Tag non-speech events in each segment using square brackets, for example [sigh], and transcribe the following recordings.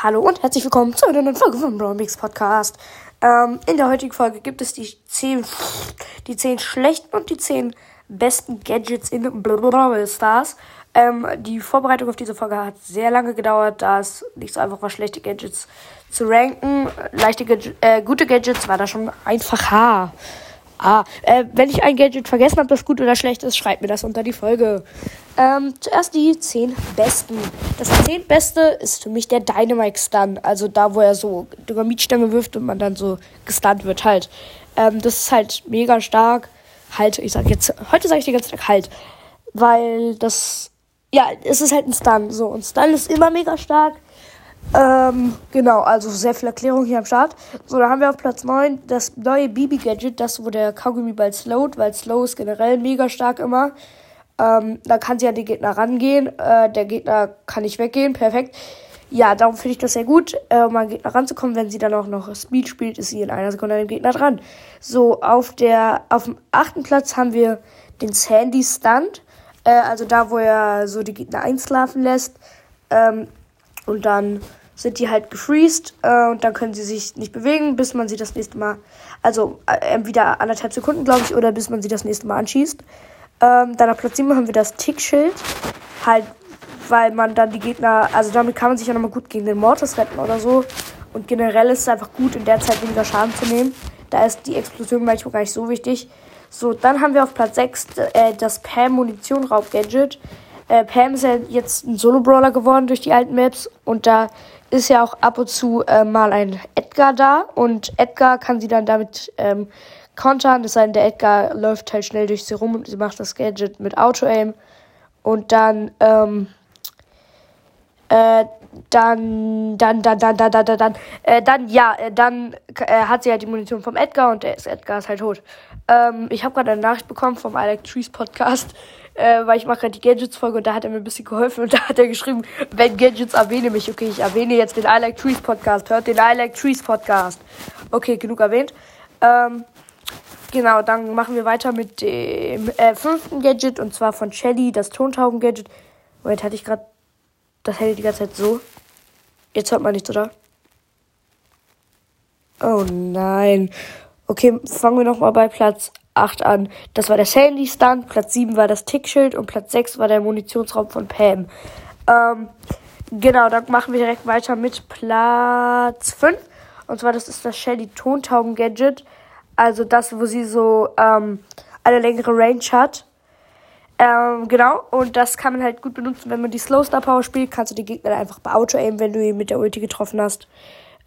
Hallo und herzlich willkommen zu einer neuen Folge vom Brawl Podcast. Ähm, in der heutigen Folge gibt es die 10, die 10 schlechten und die 10 besten Gadgets in Brawl Stars. Ähm, die Vorbereitung auf diese Folge hat sehr lange gedauert, da es nicht so einfach war, schlechte Gadgets zu ranken. Leichte, äh, gute Gadgets war da schon einfacher. Ah, äh, wenn ich ein Gadget vergessen habe, das gut oder schlecht ist, schreibt mir das unter die Folge. Ähm, zuerst die 10 besten. Das 10 beste ist für mich der Dynamite Stun. Also da, wo er so Dynamitstange wirft und man dann so gestunt wird halt. Ähm, das ist halt mega stark. Halt, ich sag jetzt, heute sage ich den ganzen Tag halt. Weil das, ja, es ist halt ein Stun. So, und Stun ist immer mega stark. Ähm, genau, also sehr viel Erklärung hier am Start. So, da haben wir auf Platz 9 das neue Bibi-Gadget, das wo der Kaugummi bald slowt, weil Slow ist generell mega stark immer. Ähm, da kann sie an den Gegner rangehen. Äh, der Gegner kann nicht weggehen, perfekt. Ja, darum finde ich das sehr gut, äh, um an den Gegner ranzukommen. Wenn sie dann auch noch Speed spielt, ist sie in einer Sekunde an dem Gegner dran. So, auf der, auf dem achten Platz haben wir den Sandy Stunt. Äh, also da, wo er so die Gegner einschlafen lässt. Ähm, und dann sind die halt gefreezed äh, und dann können sie sich nicht bewegen, bis man sie das nächste Mal, also äh, entweder anderthalb Sekunden, glaube ich, oder bis man sie das nächste Mal anschießt. Ähm, dann auf Platz 7 haben wir das Tickschild. Halt, weil man dann die Gegner, also damit kann man sich ja nochmal gut gegen den Mortis retten oder so. Und generell ist es einfach gut, in der Zeit weniger Schaden zu nehmen. Da ist die Explosion manchmal gar nicht so wichtig. So, dann haben wir auf Platz 6 äh, das Pam-Munition-Raub-Gadget. Äh, Pam ist ja jetzt ein Solo-Brawler geworden durch die alten Maps. Und da ist ja auch ab und zu äh, mal ein Edgar da. Und Edgar kann sie dann damit ähm, kontern. Das heißt, der Edgar läuft halt schnell durch sie rum und sie macht das Gadget mit Auto-Aim. Und dann, ähm, äh, dann, dann, dann, dann, dann, dann, dann, dann, äh, dann, ja, äh, dann äh, hat sie halt die Munition vom Edgar und der ist, Edgar ist halt tot. Ähm, ich habe gerade eine Nachricht bekommen vom Like Trees Podcast, äh, weil ich mache gerade die Gadgets-Folge und da hat er mir ein bisschen geholfen und [laughs] da hat er geschrieben, wenn Gadgets erwähne mich. Okay, ich erwähne jetzt den Like Trees Podcast. Hört den Like Trees Podcast. Okay, genug erwähnt. Ähm, genau, dann machen wir weiter mit dem äh, fünften Gadget und zwar von Shelly, das Tontauben-Gadget. Moment, hatte ich gerade das Handy die ganze Zeit so. Jetzt hört man nichts, oder? Oh nein. Okay, fangen wir nochmal bei Platz 8 an. Das war der Sandy Stunt, Platz 7 war das Tickschild und Platz 6 war der Munitionsraum von Pam. Ähm, genau, dann machen wir direkt weiter mit Platz 5. Und zwar, das ist das Shelly Tontauben Gadget. Also das, wo sie so ähm, eine längere Range hat. Ähm, genau, und das kann man halt gut benutzen, wenn man die Slow Star Power spielt. Kannst du die Gegner einfach bei Auto aimen, wenn du ihn mit der Ulti getroffen hast.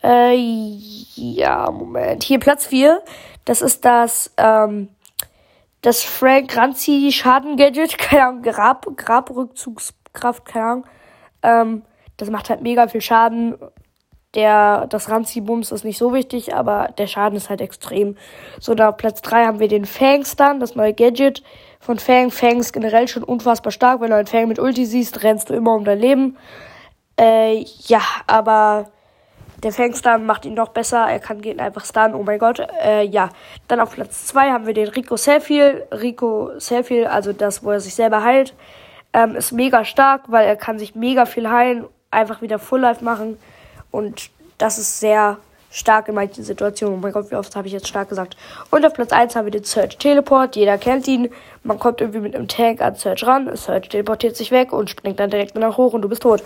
Äh, ja, Moment. Hier Platz 4. Das ist das, ähm, das Frank Ranzi Schaden Gadget. [laughs] Keine Ahnung, Grab, Grabrückzugskraft, keine Ahnung. Ähm, das macht halt mega viel Schaden. Der, das Ranzi-Bums ist nicht so wichtig, aber der Schaden ist halt extrem. So, da auf Platz 3 haben wir den Fang Stun, das neue Gadget von Fang. Fang ist generell schon unfassbar stark. Wenn du einen Fang mit Ulti siehst, rennst du immer um dein Leben. Äh, ja, aber der Fangstun macht ihn noch besser. Er kann Gegner einfach stunnen. Oh mein Gott. Äh, ja. Dann auf Platz 2 haben wir den Rico Selfiel. Rico Selfiel, also das, wo er sich selber heilt, ähm, ist mega stark, weil er kann sich mega viel heilen, einfach wieder Full Life machen. Und das ist sehr stark in manchen Situationen. Oh mein Gott, wie oft habe ich jetzt stark gesagt. Und auf Platz 1 haben wir den Search Teleport. Jeder kennt ihn. Man kommt irgendwie mit einem Tank an Search ran. Search teleportiert sich weg und springt dann direkt nach hoch und du bist tot.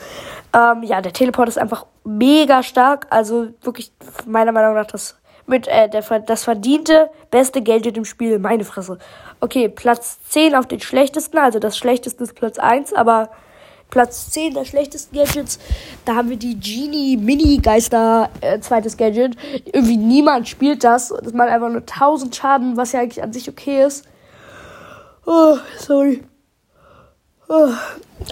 Ähm, ja, der Teleport ist einfach mega stark. Also wirklich meiner Meinung nach das mit äh, der, das verdiente beste Gadget im Spiel. Meine Fresse. Okay, Platz 10 auf den schlechtesten. Also das schlechteste ist Platz 1, aber Platz 10 der schlechtesten Gadgets. Da haben wir die Genie Mini Geister, äh, zweites Gadget. Irgendwie niemand spielt das. Das macht einfach nur 1000 Schaden, was ja eigentlich an sich okay ist. Oh, sorry. Oh.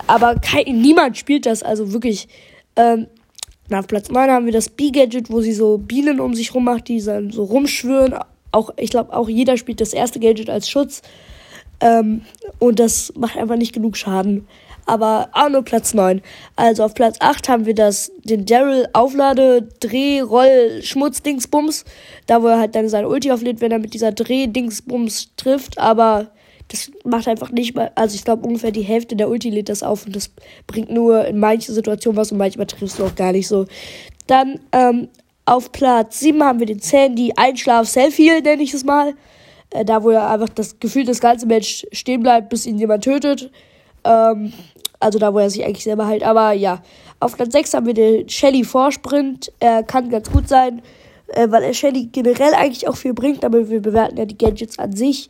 Aber kein, niemand spielt das, also wirklich. Ähm, auf Platz 9 haben wir das B-Gadget, wo sie so Bienen um sich rum macht, die dann so rumschwören. Auch, ich glaube, auch jeder spielt das erste Gadget als Schutz. Ähm, und das macht einfach nicht genug Schaden aber auch nur Platz 9. Also auf Platz 8 haben wir das, den Daryl Auflade Dreh Roll Schmutz Dingsbums, da wo er halt dann sein Ulti auflädt, wenn er mit dieser Dreh Dingsbums trifft, aber Das macht einfach nicht mal, also ich glaube ungefähr die Hälfte der Ulti lädt das auf und das bringt nur in manchen Situationen was und manchmal triffst du auch gar nicht so. Dann ähm, auf Platz 7 haben wir den Sandy Einschlaf Selfie, nenne ich es mal. Äh, da, wo er einfach das Gefühl das ganze Match stehen bleibt, bis ihn jemand tötet. Ähm, also da, wo er sich eigentlich selber heilt. Aber ja, auf Platz 6 haben wir den Shelly Vorsprint. Er kann ganz gut sein, äh, weil er Shelly generell eigentlich auch viel bringt, aber wir bewerten ja die Gadgets an sich.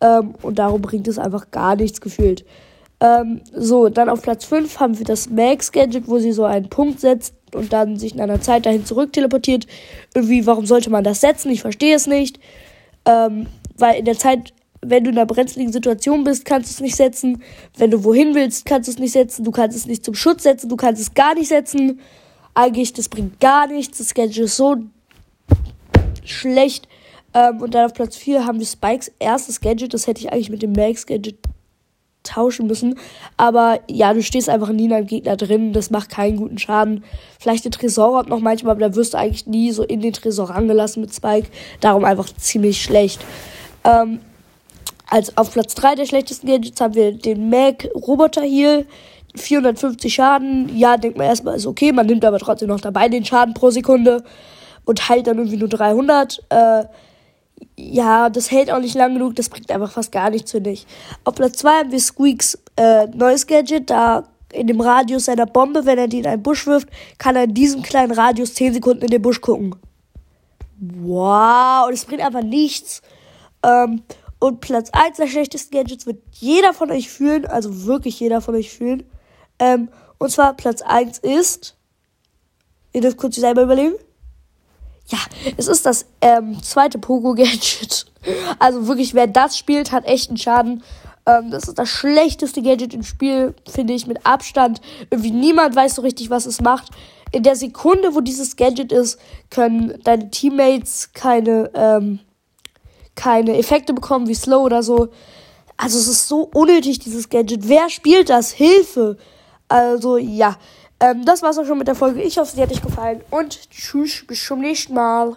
Ähm, und darum bringt es einfach gar nichts gefühlt. Ähm, so, dann auf Platz 5 haben wir das Max-Gadget, wo sie so einen Punkt setzt und dann sich in einer Zeit dahin zurück teleportiert. Irgendwie, warum sollte man das setzen? Ich verstehe es nicht. Ähm, weil in der Zeit, wenn du in einer brenzligen Situation bist, kannst du es nicht setzen. Wenn du wohin willst, kannst du es nicht setzen. Du kannst es nicht zum Schutz setzen. Du kannst es gar nicht setzen. Eigentlich, das bringt gar nichts. Das Gadget ist so schlecht. Ähm, und dann auf Platz 4 haben wir Spikes erstes Gadget. Das hätte ich eigentlich mit dem Max Gadget tauschen müssen. Aber ja, du stehst einfach nie in einem Gegner drin. Das macht keinen guten Schaden. Vielleicht den Tresorraub noch manchmal, aber da wirst du eigentlich nie so in den Tresor rangelassen mit Spike. Darum einfach ziemlich schlecht. Ähm, also auf Platz 3 der schlechtesten Gadgets haben wir den Mac Roboter Heal. 450 Schaden. Ja, denkt man erstmal, ist okay. Man nimmt aber trotzdem noch dabei den Schaden pro Sekunde und heilt dann irgendwie nur 300. Äh, ja, das hält auch nicht lang genug. Das bringt einfach fast gar nichts, finde ich. Auf Platz 2 haben wir Squeaks äh, neues Gadget. Da in dem Radius seiner Bombe, wenn er die in einen Busch wirft, kann er in diesem kleinen Radius 10 Sekunden in den Busch gucken. Wow, das bringt einfach nichts. Ähm, und Platz 1 der schlechtesten Gadgets wird jeder von euch fühlen, also wirklich jeder von euch fühlen. Ähm, und zwar Platz 1 ist. Ihr dürft kurz selber überlegen. Ja, es ist das ähm, zweite Pogo-Gadget. [laughs] Also wirklich, wer das spielt, hat echt einen Schaden. Ähm, das ist das schlechteste Gadget im Spiel, finde ich, mit Abstand. Irgendwie niemand weiß so richtig, was es macht. In der Sekunde, wo dieses Gadget ist, können deine Teammates keine, ähm, keine Effekte bekommen, wie Slow oder so. Also es ist so unnötig, dieses Gadget. Wer spielt das? Hilfe! Also ja, ähm, das war's auch schon mit der Folge. Ich hoffe, sie hat euch gefallen und tschüss, bis zum nächsten Mal.